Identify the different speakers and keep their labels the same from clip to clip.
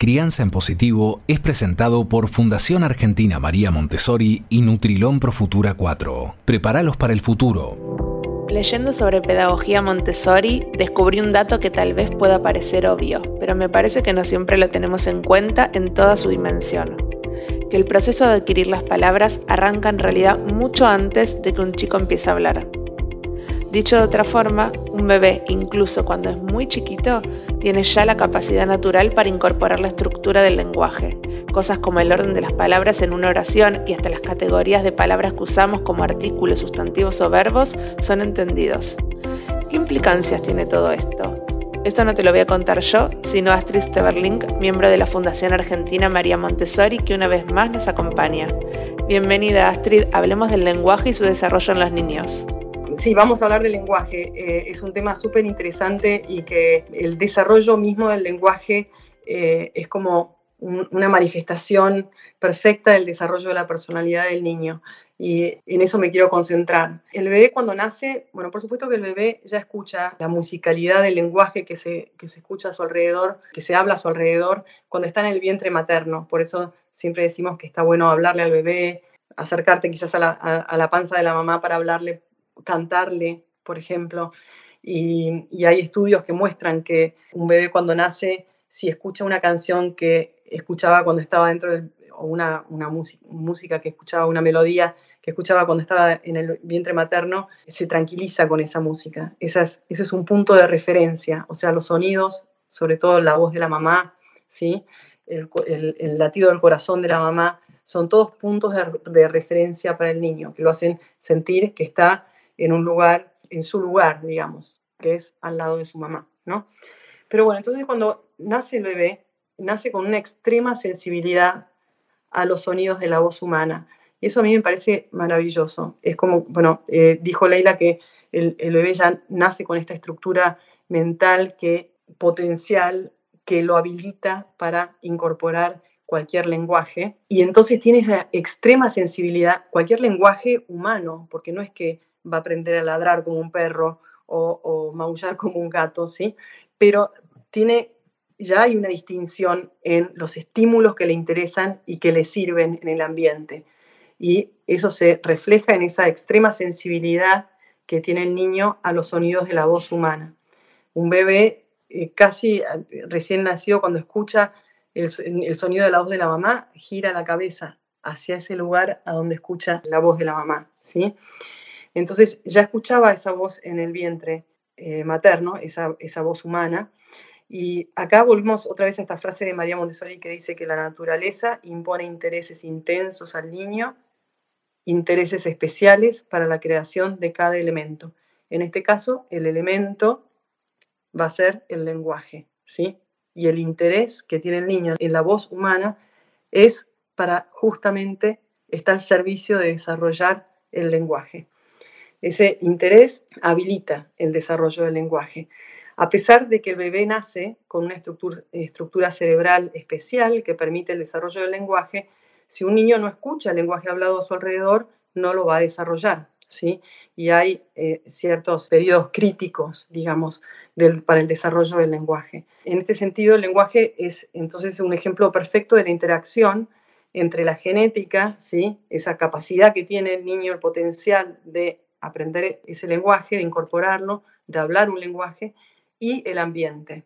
Speaker 1: Crianza en Positivo es presentado por Fundación Argentina María Montessori y Nutrilón Pro Futura 4. Prepáralos para el futuro.
Speaker 2: Leyendo sobre pedagogía Montessori, descubrí un dato que tal vez pueda parecer obvio, pero me parece que no siempre lo tenemos en cuenta en toda su dimensión. Que el proceso de adquirir las palabras arranca en realidad mucho antes de que un chico empiece a hablar. Dicho de otra forma, un bebé, incluso cuando es muy chiquito, tiene ya la capacidad natural para incorporar la estructura del lenguaje, cosas como el orden de las palabras en una oración y hasta las categorías de palabras que usamos como artículos, sustantivos o verbos son entendidos. ¿Qué implicancias tiene todo esto? Esto no te lo voy a contar yo, sino Astrid Steverling, miembro de la Fundación Argentina María Montessori, que una vez más nos acompaña. Bienvenida Astrid, hablemos del lenguaje y su desarrollo en los niños.
Speaker 3: Sí, vamos a hablar del lenguaje. Eh, es un tema súper interesante y que el desarrollo mismo del lenguaje eh, es como una manifestación perfecta del desarrollo de la personalidad del niño. Y en eso me quiero concentrar. El bebé cuando nace, bueno, por supuesto que el bebé ya escucha la musicalidad del lenguaje que se, que se escucha a su alrededor, que se habla a su alrededor cuando está en el vientre materno. Por eso siempre decimos que está bueno hablarle al bebé, acercarte quizás a la, a la panza de la mamá para hablarle cantarle, por ejemplo. Y, hay estudios que muestran que un bebé cuando nace, si escucha una canción que escuchaba cuando estaba dentro del, o una, una música, que escuchaba, una melodía que escuchaba cuando estaba en el vientre materno, se tranquiliza con esa música. Esa es, ese es un punto de referencia, o sea, los sonidos, sobre todo la voz de la mamá, ¿sí? el, el, latido del corazón de la mamá, son todos puntos de, de referencia para el niño, que lo hacen sentir que está en un lugar, en su lugar, digamos, que es al lado de su mamá, ¿no? Pero bueno, entonces cuando nace el bebé, nace con una extrema sensibilidad a los sonidos de la voz humana. Y eso a mí me parece maravilloso. Es como, bueno, eh, dijo Leila que el, el, bebé ya nace con esta estructura mental que potencial que lo habilita para incorporar cualquier lenguaje. Y entonces tiene esa extrema sensibilidad, cualquier lenguaje humano, porque no es que va a aprender a ladrar como un perro o, maullar como un gato, ¿sí? Pero tiene, ya hay una distinción en los estímulos que le interesan y que le sirven en el ambiente. Y eso se refleja en esa extrema sensibilidad que tiene el niño a los sonidos de la voz humana. Un bebé eh, casi eh, recién nacido, cuando escucha el, el, sonido de la voz de la mamá, gira la cabeza hacia ese lugar a donde escucha la voz de la mamá, ¿sí? Entonces ya escuchaba esa voz en el vientre eh, materno, esa, esa voz humana. Y acá volvemos otra vez a esta frase de María Montessori que dice que la naturaleza impone intereses intensos al niño, intereses especiales para la creación de cada elemento. En este caso, el elemento va a ser el lenguaje, ¿sí? Y el interés que tiene el niño en la voz humana es para justamente estar al servicio de desarrollar el lenguaje. Ese interés habilita el desarrollo del lenguaje. A pesar de que el bebé nace con una estructura, cerebral especial que permite el desarrollo del lenguaje, si un niño no escucha el lenguaje hablado a su alrededor, no lo va a desarrollar. ¿sí? Y hay eh, ciertos periodos críticos, digamos, para el desarrollo del lenguaje. En este sentido, el lenguaje es entonces un ejemplo perfecto de la interacción entre la genética, ¿sí? esa capacidad que tiene el niño, el potencial de aprender ese lenguaje, de incorporarlo, de hablar un lenguaje, y el ambiente.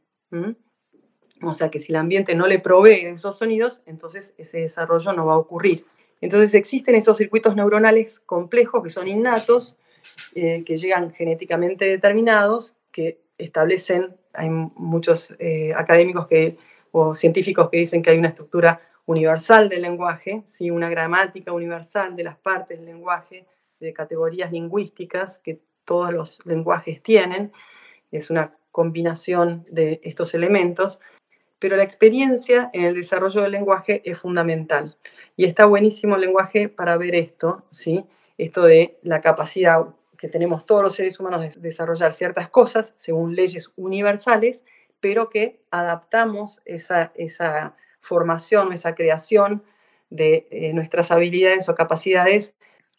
Speaker 3: O sea que si el ambiente no le provee esos sonidos, entonces ese desarrollo no va a ocurrir. Entonces existen esos circuitos neuronales complejos que son innatos, eh, que llegan genéticamente determinados, que establecen, hay muchos eh, académicos que, o científicos que dicen que hay una estructura universal del lenguaje, ¿sí? una gramática universal de las partes del lenguaje, de categorías lingüísticas que todos los lenguajes tienen. Es una combinación de estos elementos, pero la experiencia en el desarrollo del lenguaje es fundamental. Y está buenísimo el lenguaje para ver esto, ¿sí? Esto de la capacidad que tenemos todos los seres humanos de desarrollar ciertas cosas según leyes universales, pero que adaptamos esa, esa formación, esa creación de eh, nuestras habilidades o capacidades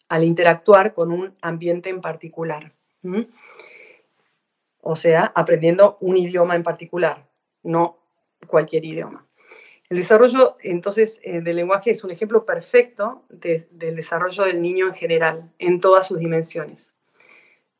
Speaker 3: al interactuar con un ambiente en particular. O sea, aprendiendo un idioma en particular, no cualquier idioma. El desarrollo, entonces, eh, del lenguaje es un ejemplo perfecto del desarrollo del niño en general, en todas sus dimensiones.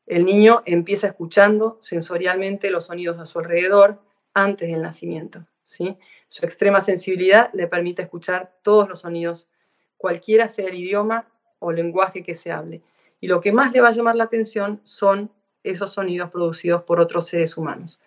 Speaker 3: El niño empieza escuchando sensorialmente los sonidos a su alrededor antes del nacimiento. ¿sí? Su extrema sensibilidad le permite escuchar todos los sonidos, cualquiera sea el idioma o lenguaje que se hable. Y lo que más le va a llamar la atención son esos sonidos producidos por otros seres humanos.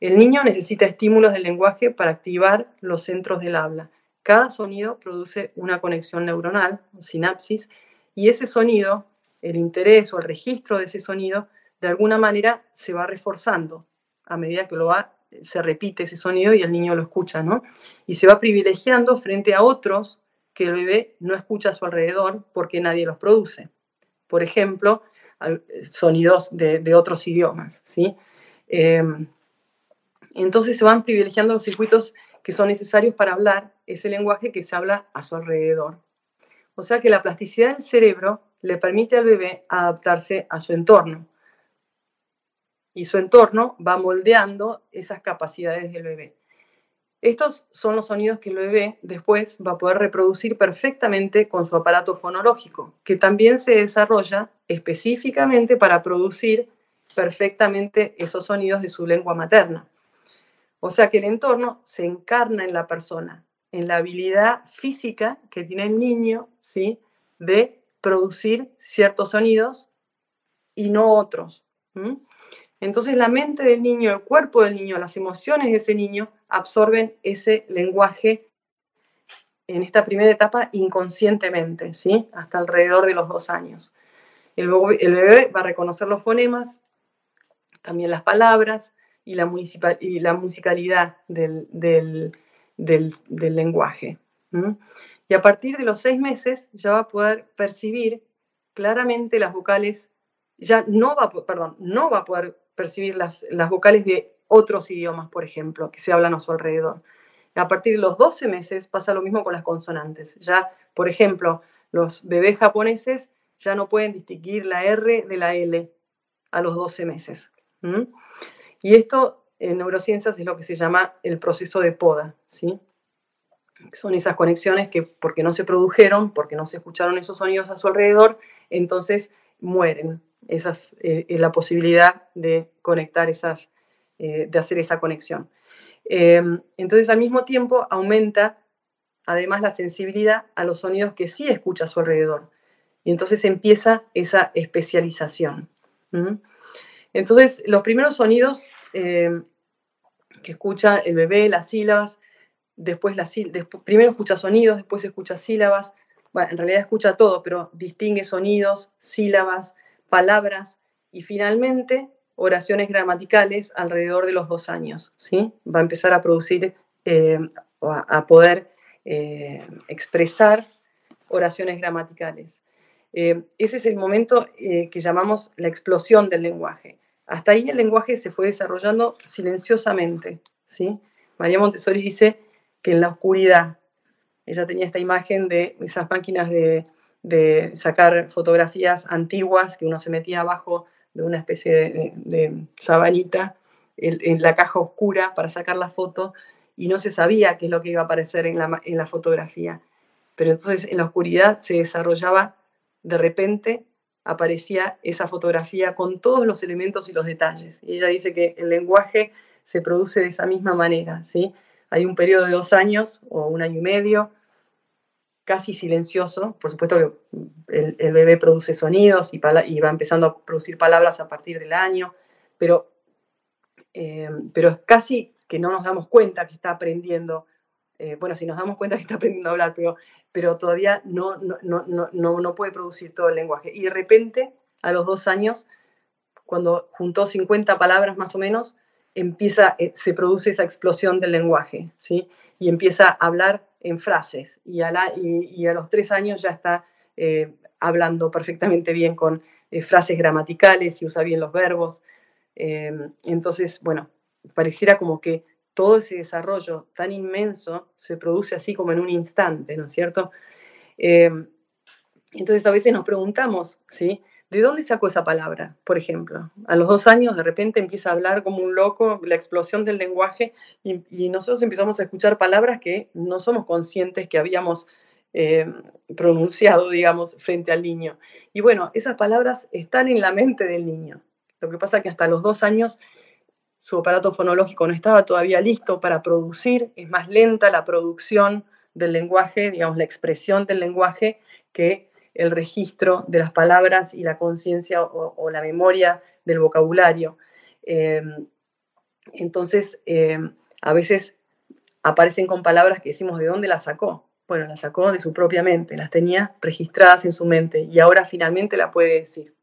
Speaker 3: El niño necesita estímulos del lenguaje para activar los centros del habla. Cada sonido produce una conexión neuronal, sinapsis, y ese sonido, el interés o el registro de ese sonido, de alguna manera se va reforzando a medida que lo va, se repite ese sonido y el niño lo escucha, ¿no? Y se va privilegiando frente a otros que el bebé no escucha a su alrededor porque nadie los produce. Por ejemplo, sonidos de, otros idiomas, ¿sí? Em, entonces se van privilegiando los circuitos que son necesarios para hablar ese lenguaje que se habla a su alrededor. O sea que la plasticidad del cerebro le permite al bebé adaptarse a su entorno. Y su entorno va moldeando esas capacidades del bebé. Estos son los sonidos que el bebé después va a poder reproducir perfectamente con su aparato fonológico, que también se desarrolla específicamente para producir perfectamente esos sonidos de su lengua materna. O sea que el entorno se encarna en la persona, en la habilidad física que tiene el niño, ¿sí? De producir ciertos sonidos y no otros. Entonces la mente del niño, el cuerpo del niño, las emociones de ese niño absorben ese lenguaje en esta primera etapa inconscientemente, ¿sí? Hasta alrededor de los dos años. El bebé va a reconocer los fonemas, también las palabras, y la, y la musicalidad del, lenguaje. Y a partir de los seis meses ya va a poder percibir claramente las vocales, ya no va, perdón, no va a poder percibir las, las vocales de otros idiomas, por ejemplo, que se hablan a su alrededor. A partir de los 12 meses pasa lo mismo con las consonantes. Ya, por ejemplo, los bebés japoneses ya no pueden distinguir la R de la L a los 12 meses. Y esto en neurociencias es lo que se llama el proceso de poda, ¿sí? Son esas conexiones que porque no se produjeron, porque no se escucharon esos sonidos a su alrededor, entonces mueren. Esa es eh, la posibilidad de conectar esas, eh, de hacer esa conexión. Em, entonces al mismo tiempo aumenta además la sensibilidad a los sonidos que sí escucha a su alrededor. Y entonces empieza esa especialización. Entonces, los primeros sonidos eh, que escucha el bebé, las sílabas, después, las, primero escucha sonidos, después escucha sílabas, bueno, en realidad escucha todo, pero distingue sonidos, sílabas, palabras y finalmente oraciones gramaticales alrededor de los dos años, ¿sí? Va a empezar a producir, eh, a, poder eh, expresar oraciones gramaticales. ese es el momento que llamamos la explosión del lenguaje. Hasta ahí el lenguaje se fue desarrollando silenciosamente. ¿sí? María Montessori dice que en la oscuridad, ella tenía esta imagen de esas máquinas de, sacar fotografías antiguas que uno se metía abajo de una especie de, sabanita en, la caja oscura para sacar la foto y no se sabía qué es lo que iba a aparecer en la, en la fotografía. Pero entonces en la oscuridad se desarrollaba de repente aparecía esa fotografía con todos los elementos y los detalles. Y ella dice que el lenguaje se produce de esa misma manera, ¿sí? Hay un periodo de dos años o un año y medio, casi silencioso. Por supuesto que el, bebé produce sonidos y, va empezando a producir palabras a partir del año, pero, eh, pero es casi que no nos damos cuenta que está aprendiendo eh, bueno, si nos damos cuenta que está aprendiendo a hablar, pero, pero todavía no, no, no, no, puede producir todo el lenguaje. Y de repente, a los dos años, cuando juntó 50 palabras más o menos, empieza, eh, se produce esa explosión del lenguaje, ¿sí? Y empieza a hablar en frases. Y a, los tres años ya está eh, hablando perfectamente bien con frases gramaticales y usa bien los verbos. entonces, bueno, pareciera como que todo ese desarrollo tan inmenso se produce así como en un instante, ¿no es cierto? Eh, entonces a veces nos preguntamos, ¿sí? ¿De dónde sacó esa palabra, por ejemplo? A los dos años de repente empieza a hablar como un loco, la explosión del lenguaje, y, nosotros empezamos a escuchar palabras que no somos conscientes que habíamos eh, pronunciado, digamos, frente al niño. Y bueno, esas palabras están en la mente del niño. Lo que pasa es que hasta los dos años su aparato fonológico no estaba todavía listo para producir, es más lenta la producción del lenguaje, digamos, la expresión del lenguaje que el registro de las palabras y la conciencia o, la memoria del vocabulario. Em, entonces, em, a veces aparecen con palabras que decimos, ¿de dónde las sacó? Bueno, las sacó de su propia mente, las tenía registradas en su mente y ahora finalmente la puede decir.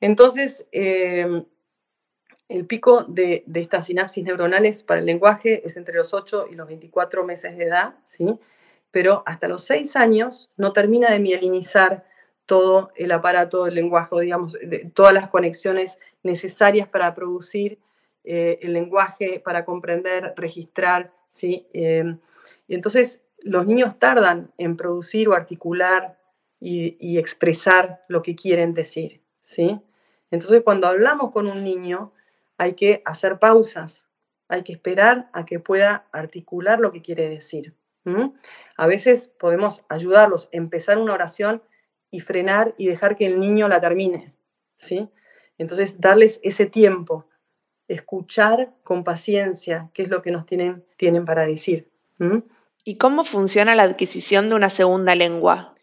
Speaker 3: Entonces, em, el pico de, estas sinapsis neuronales para el lenguaje es entre los 8 y los 24 meses de edad, ¿sí? Pero hasta los seis años no termina de mielinizar todo el aparato del lenguaje, digamos, todas las conexiones necesarias para producir eh, el lenguaje, para comprender, registrar, ¿sí? Em, y entonces los niños tardan en producir o articular y, y, expresar lo que quieren decir, ¿sí? Entonces cuando hablamos con un niño hay que hacer pausas, hay que esperar a que pueda articular lo que quiere decir. A veces podemos ayudarlos a empezar una oración y frenar y dejar que el niño la termine, ¿sí? Entonces, darles ese tiempo, escuchar con paciencia qué es lo que nos tienen, tienen para decir.
Speaker 2: ¿Y cómo funciona la adquisición de una segunda lengua?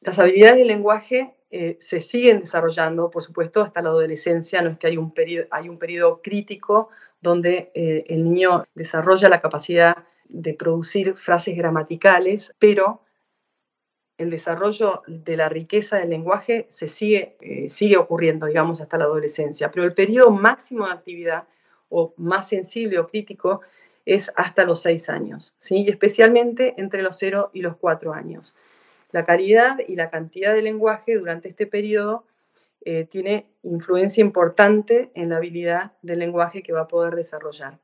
Speaker 3: Las habilidades del lenguaje eh, se siguen desarrollando, por supuesto, hasta la adolescencia. No es que hay un periodo, hay un periodo crítico donde eh, el niño desarrolla la capacidad de producir frases gramaticales, pero el desarrollo de la riqueza del lenguaje se sigue, eh, sigue ocurriendo, digamos, hasta la adolescencia. Pero el periodo máximo de actividad o más sensible o crítico es hasta los seis años, ¿sí? y especialmente entre los cero y los cuatro años. La calidad y la cantidad de lenguaje durante este periodo eh, tiene influencia importante en la habilidad del lenguaje que va a poder desarrollar.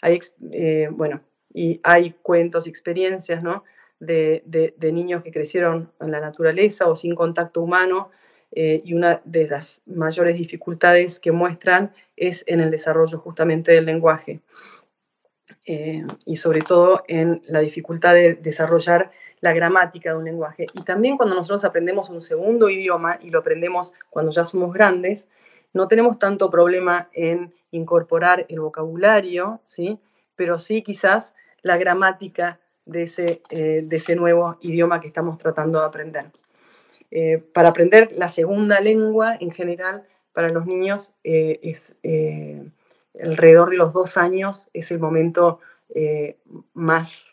Speaker 3: Hay, eh, bueno, y hay cuentos y experiencias ¿no? de, niños que crecieron en la naturaleza o sin contacto humano eh, y una de las mayores dificultades que muestran es en el desarrollo justamente del lenguaje eh, y sobre todo en la dificultad de desarrollar la gramática de un lenguaje. Y también cuando nosotros aprendemos un segundo idioma y lo aprendemos cuando ya somos grandes, no tenemos tanto problema en incorporar el vocabulario, ¿sí? Pero sí quizás la gramática de ese, eh, de ese nuevo idioma que estamos tratando de aprender. Eh, para aprender la segunda lengua, en general, para los niños eh, es alrededor de los dos años, es el momento más,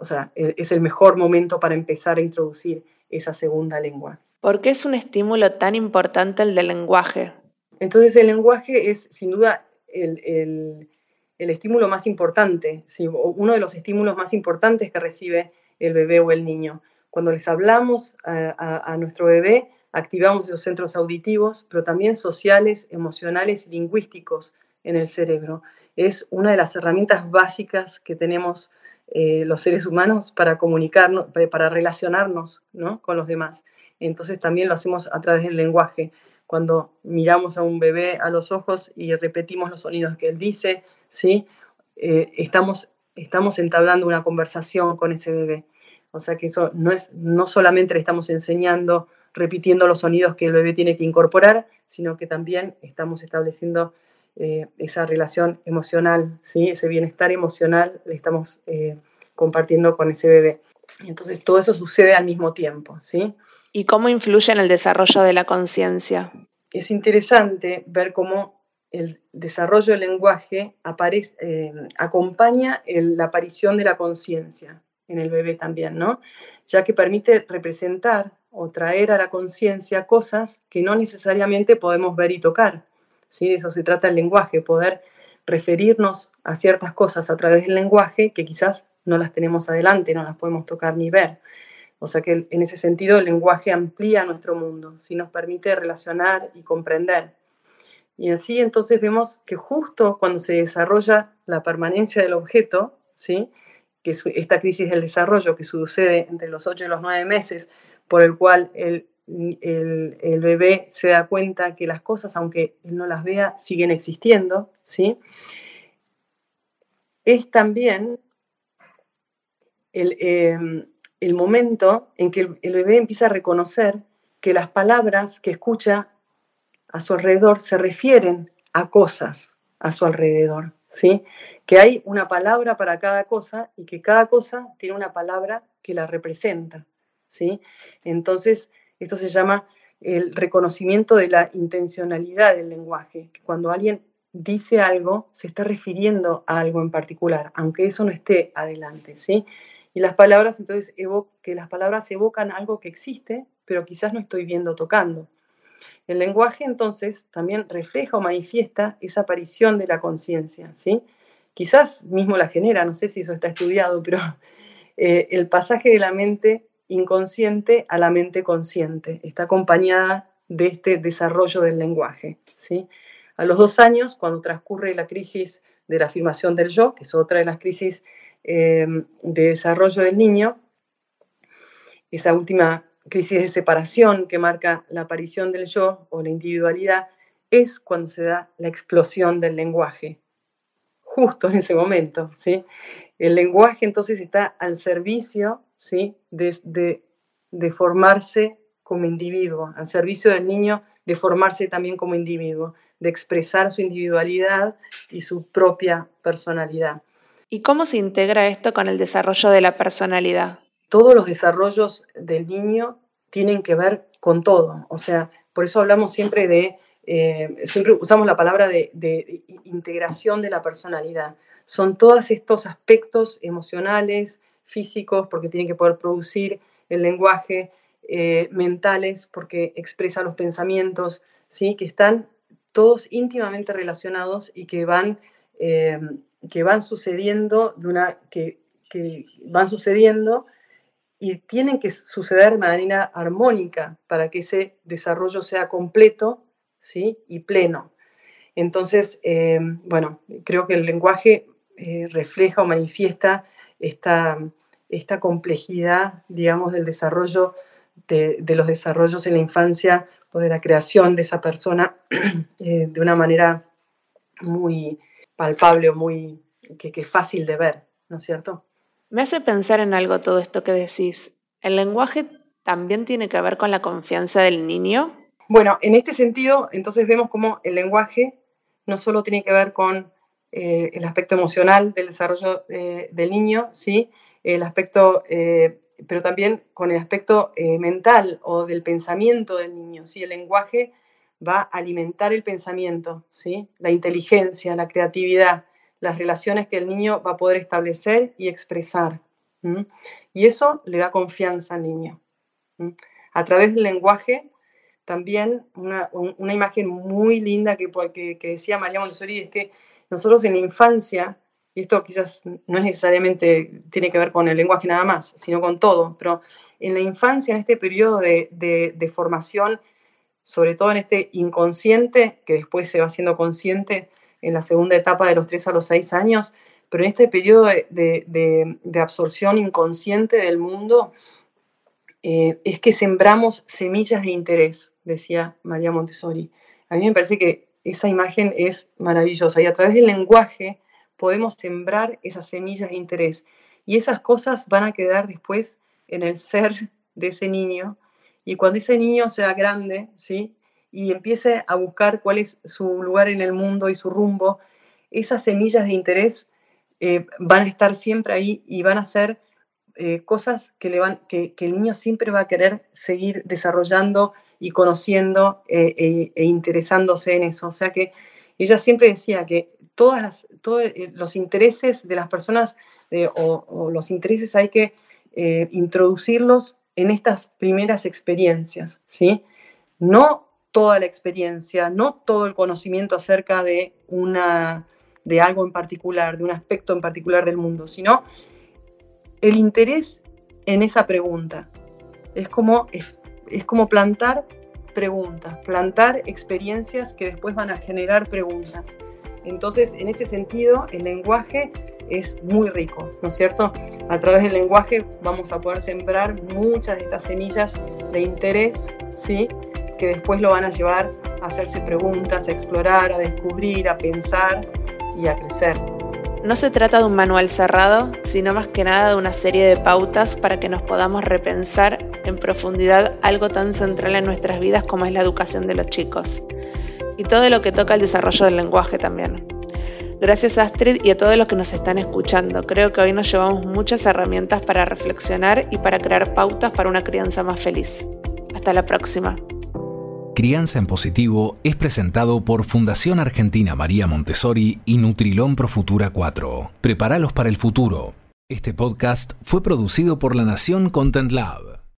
Speaker 3: o sea, e, es el mejor momento para empezar a introducir esa segunda lengua.
Speaker 2: ¿Por qué es un estímulo tan importante el del lenguaje?
Speaker 3: Entonces el lenguaje es sin duda el, estímulo más importante, uno de los estímulos más importantes que recibe el bebé o el niño. Cuando les hablamos a, nuestro bebé, activamos los centros auditivos, pero también sociales, emocionales y lingüísticos en el cerebro. Es una de las herramientas básicas que tenemos eh, los seres humanos para comunicarnos, para relacionarnos con los demás. Entonces también lo hacemos a través del lenguaje cuando miramos a un bebé a los ojos y repetimos los sonidos que él dice, ¿sí? Eh, estamos, estamos entablando una conversación con ese bebé. O sea que eso no es, no solamente le estamos enseñando, repitiendo los sonidos que el bebé tiene que incorporar, sino que también estamos estableciendo eh, esa relación emocional, ¿sí? ese bienestar emocional le estamos eh, compartiendo con ese bebé. Entonces todo eso sucede al mismo tiempo, ¿sí?
Speaker 2: ¿Y cómo influye en el desarrollo de la conciencia?
Speaker 3: Es interesante ver cómo el desarrollo del lenguaje eh, acompaña la aparición de la conciencia en el bebé también, ¿no? Ya que permite representar o traer a la conciencia cosas que no necesariamente podemos ver y tocar. ¿sí? De eso se trata el lenguaje, poder referirnos a ciertas cosas a través del lenguaje que quizás no las tenemos adelante, no las podemos tocar ni ver. O sea que en ese sentido el lenguaje amplía nuestro mundo, si nos permite relacionar y comprender. Y así entonces vemos que justo cuando se desarrolla la permanencia del objeto, ¿sí? que es esta crisis del desarrollo que sucede entre los 8 y los 9 meses, por el cual el, el, bebé se da cuenta que las cosas, aunque él no las vea, siguen existiendo, ¿sí? Es también el, em, el momento en que el, bebé empieza a reconocer que las palabras que escucha a su alrededor se refieren a cosas a su alrededor, ¿sí? Que hay una palabra para cada cosa y que cada cosa tiene una palabra que la representa, ¿sí? Entonces, esto se llama el reconocimiento de la intencionalidad del lenguaje, que cuando alguien dice algo, se está refiriendo a algo en particular, aunque eso no esté adelante, ¿sí? Y las palabras, entonces, que las palabras evocan algo que existe, pero quizás no estoy viendo tocando. El lenguaje, entonces, también refleja o manifiesta esa aparición de la conciencia, ¿sí? Quizás mismo la genera, no sé si eso está estudiado, pero eh, el pasaje de la mente inconsciente a la mente consciente está acompañada de este desarrollo del lenguaje, ¿sí? A los dos años, cuando transcurre la crisis de la afirmación del yo, que es otra de las crisis Em, de desarrollo del niño, esa última crisis de separación que marca la aparición del yo o la individualidad, es cuando se da la explosión del lenguaje, justo en ese momento. ¿sí? El lenguaje entonces está al servicio ¿sí? de formarse como individuo, al servicio del niño de formarse también como individuo, de expresar su individualidad y su propia personalidad.
Speaker 2: ¿Y cómo se integra esto con el desarrollo de la personalidad?
Speaker 3: Todos los desarrollos del niño tienen que ver con todo. O sea, por eso hablamos siempre de, eh, siempre usamos la palabra de, integración de la personalidad. Son todos estos aspectos emocionales, físicos, porque tienen que poder producir el lenguaje, eh, mentales, porque expresa los pensamientos, ¿sí? que están todos íntimamente relacionados y que van eh, que van sucediendo, de una, que, van sucediendo y tienen que suceder de manera armónica para que ese desarrollo sea completo ¿sí? y pleno. Entonces, eh, bueno, creo que el lenguaje eh, refleja o manifiesta esta, esta complejidad, digamos, del desarrollo, de, los desarrollos en la infancia o de la creación de esa persona eh, de una manera muy, palpable o muy que, es fácil de ver, ¿no es cierto?
Speaker 2: Me hace pensar en algo todo esto que decís. ¿El lenguaje también tiene que ver con la confianza del niño?
Speaker 3: Bueno, en este sentido, entonces vemos cómo el lenguaje no solo tiene que ver con eh, el aspecto emocional del desarrollo eh, del niño, ¿sí? el aspecto, eh, pero también con el aspecto mental o del pensamiento del niño. ¿sí? El lenguaje va a alimentar el pensamiento, ¿sí? la inteligencia, la creatividad, las relaciones que el niño va a poder establecer y expresar. Y eso le da confianza al niño. A través del lenguaje, también una, imagen muy linda que, que, decía María Montessori es que nosotros en la infancia, y esto quizás no es necesariamente tiene que ver con el lenguaje nada más, sino con todo, pero en la infancia, en este periodo de, de formación sobre todo en este inconsciente, que después se va haciendo consciente en la segunda etapa de los 3 a los 6 años, pero en este periodo de, absorción inconsciente del mundo, eh, es que sembramos semillas de interés, decía María Montessori. A mí me parece que esa imagen es maravillosa y a través del lenguaje podemos sembrar esas semillas de interés y esas cosas van a quedar después en el ser de ese niño y cuando ese niño sea grande, ¿sí? Y empiece a buscar cuál es su lugar en el mundo y su rumbo, esas semillas de interés eh, van a estar siempre ahí y van a ser eh, cosas que, el niño siempre va a querer seguir desarrollando y conociendo eh, e, e, interesándose en eso. O sea que ella siempre decía que todos los intereses de las personas o, los intereses hay que introducirlos en estas primeras experiencias, ¿sí? No toda la experiencia, no todo el conocimiento acerca de, una, de algo en particular, de un aspecto en particular del mundo, sino el interés en esa pregunta. Es como, es, como plantar preguntas, plantar experiencias que después van a generar preguntas. Entonces, en ese sentido, el lenguaje es muy rico, ¿no es cierto? A través del lenguaje vamos a poder sembrar muchas de estas semillas de interés, ¿sí? Que después lo van a llevar a hacerse preguntas, a explorar, a descubrir, a pensar y a crecer.
Speaker 2: No se trata de un manual cerrado, sino más que nada de una serie de pautas para que nos podamos repensar en profundidad algo tan central en nuestras vidas como es la educación de los chicos. Y todo lo que toca el desarrollo del lenguaje también. Gracias Astrid y a todos los que nos están escuchando. Creo que hoy nos llevamos muchas herramientas para reflexionar y para crear pautas para una crianza más feliz. Hasta la próxima.
Speaker 1: Crianza en Positivo es presentado por Fundación Argentina María Montessori y Nutrilón Pro Futura 4. Prepáralos para el futuro. Este podcast fue producido por La Nación Content Lab.